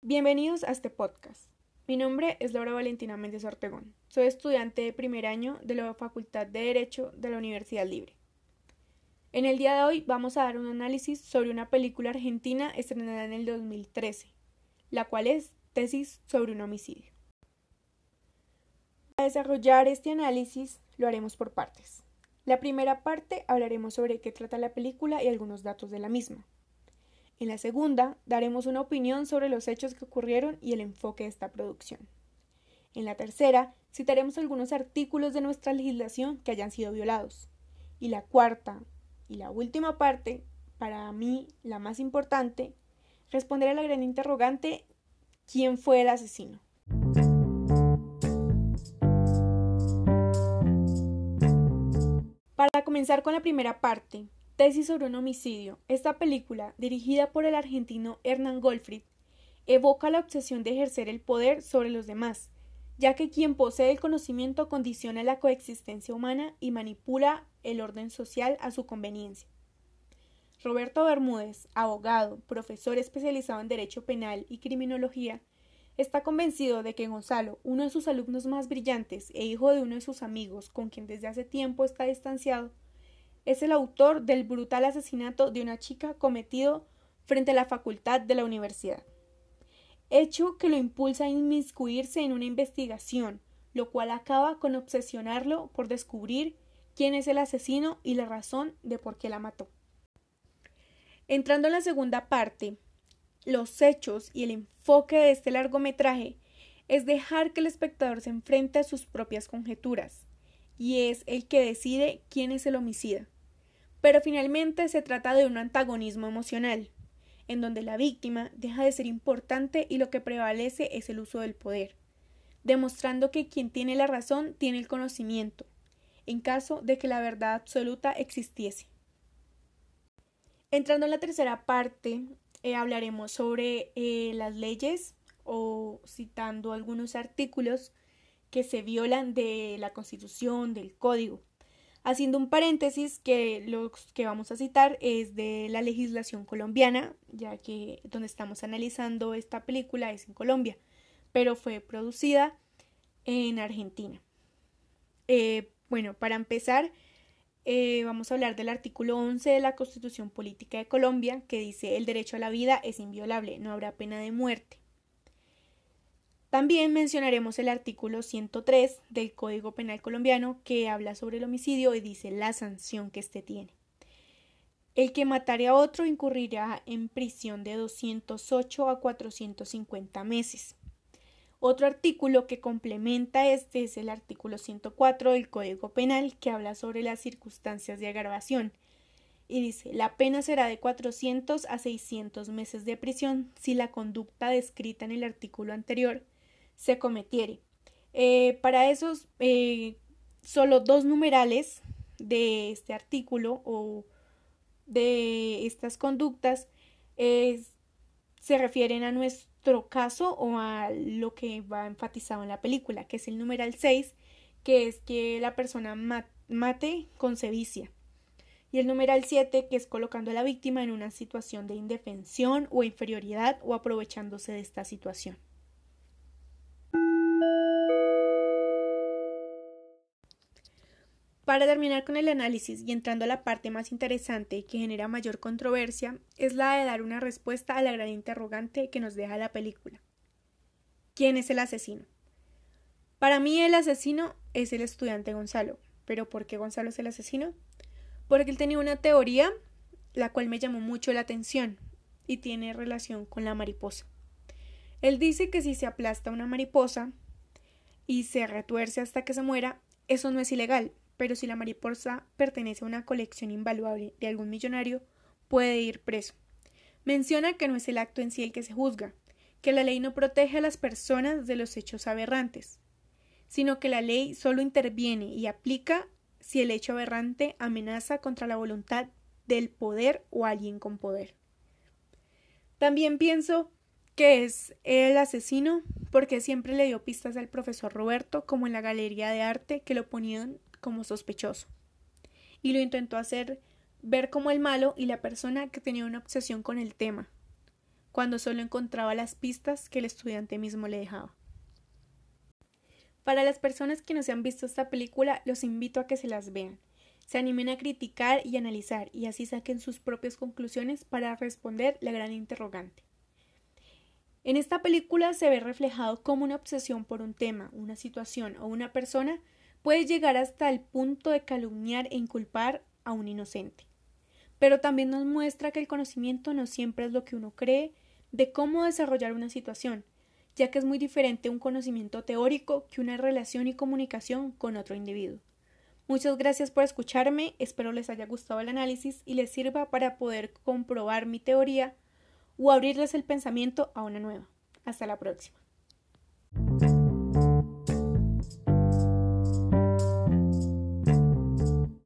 Bienvenidos a este podcast. Mi nombre es Laura Valentina Méndez Ortegón. Soy estudiante de primer año de la Facultad de Derecho de la Universidad Libre. En el día de hoy vamos a dar un análisis sobre una película argentina estrenada en el 2013, la cual es Tesis sobre un homicidio. Para desarrollar este análisis lo haremos por partes. La primera parte hablaremos sobre qué trata la película y algunos datos de la misma. En la segunda daremos una opinión sobre los hechos que ocurrieron y el enfoque de esta producción. En la tercera citaremos algunos artículos de nuestra legislación que hayan sido violados. Y la cuarta y la última parte, para mí la más importante, responder a la gran interrogante ¿quién fue el asesino? Comenzar con la primera parte, Tesis sobre un homicidio, esta película, dirigida por el argentino Hernán Goldfried, evoca la obsesión de ejercer el poder sobre los demás, ya que quien posee el conocimiento condiciona la coexistencia humana y manipula el orden social a su conveniencia. Roberto Bermúdez, abogado, profesor especializado en Derecho Penal y Criminología, está convencido de que Gonzalo, uno de sus alumnos más brillantes e hijo de uno de sus amigos, con quien desde hace tiempo está distanciado, es el autor del brutal asesinato de una chica cometido frente a la facultad de la universidad. Hecho que lo impulsa a inmiscuirse en una investigación, lo cual acaba con obsesionarlo por descubrir quién es el asesino y la razón de por qué la mató. Entrando en la segunda parte, los hechos y el enfoque de este largometraje es dejar que el espectador se enfrente a sus propias conjeturas, y es el que decide quién es el homicida. Pero finalmente se trata de un antagonismo emocional, en donde la víctima deja de ser importante y lo que prevalece es el uso del poder, demostrando que quien tiene la razón tiene el conocimiento, en caso de que la verdad absoluta existiese. Entrando en la tercera parte, eh, hablaremos sobre eh, las leyes o citando algunos artículos que se violan de la Constitución, del Código. Haciendo un paréntesis que lo que vamos a citar es de la legislación colombiana, ya que donde estamos analizando esta película es en Colombia, pero fue producida en Argentina. Eh, bueno, para empezar, eh, vamos a hablar del artículo 11 de la Constitución Política de Colombia, que dice el derecho a la vida es inviolable, no habrá pena de muerte. También mencionaremos el artículo 103 del Código Penal colombiano que habla sobre el homicidio y dice la sanción que éste tiene. El que matare a otro incurrirá en prisión de 208 a 450 meses. Otro artículo que complementa este es el artículo 104 del Código Penal que habla sobre las circunstancias de agravación y dice la pena será de 400 a 600 meses de prisión si la conducta descrita en el artículo anterior se cometiere. Eh, para esos, eh, solo dos numerales de este artículo o de estas conductas se refieren a nuestro caso o a lo que va enfatizado en la película, que es el numeral 6, que es que la persona mate con sevicia. Y el numeral 7, que es colocando a la víctima en una situación de indefensión o inferioridad o aprovechándose de esta situación. Para terminar con el análisis y entrando a la parte más interesante que genera mayor controversia, es la de dar una respuesta a la gran interrogante que nos deja la película. ¿Quién es el asesino? Para mí el asesino es el estudiante Gonzalo. ¿Pero por qué Gonzalo es el asesino? Porque él tenía una teoría la cual me llamó mucho la atención y tiene relación con la mariposa. Él dice que si se aplasta una mariposa y se retuerce hasta que se muera, eso no es ilegal, pero si la mariposa pertenece a una colección invaluable de algún millonario, puede ir preso. Menciona que no es el acto en sí el que se juzga, que la ley no protege a las personas de los hechos aberrantes, sino que la ley solo interviene y aplica si el hecho aberrante amenaza contra la voluntad del poder o alguien con poder. También pienso que es el asesino porque siempre le dio pistas al profesor Roberto como en la galería de arte que lo ponían como sospechoso. Y lo intentó hacer ver como el malo y la persona que tenía una obsesión con el tema, cuando solo encontraba las pistas que el estudiante mismo le dejaba. Para las personas que no se han visto esta película, los invito a que se las vean, se animen a criticar y analizar y así saquen sus propias conclusiones para responder la gran interrogante. En esta película se ve reflejado cómo una obsesión por un tema, una situación o una persona puede llegar hasta el punto de calumniar e inculpar a un inocente. Pero también nos muestra que el conocimiento no siempre es lo que uno cree de cómo desarrollar una situación, ya que es muy diferente un conocimiento teórico que una relación y comunicación con otro individuo. Muchas gracias por escucharme, espero les haya gustado el análisis y les sirva para poder comprobar mi teoría o abrirles el pensamiento a una nueva. Hasta la próxima.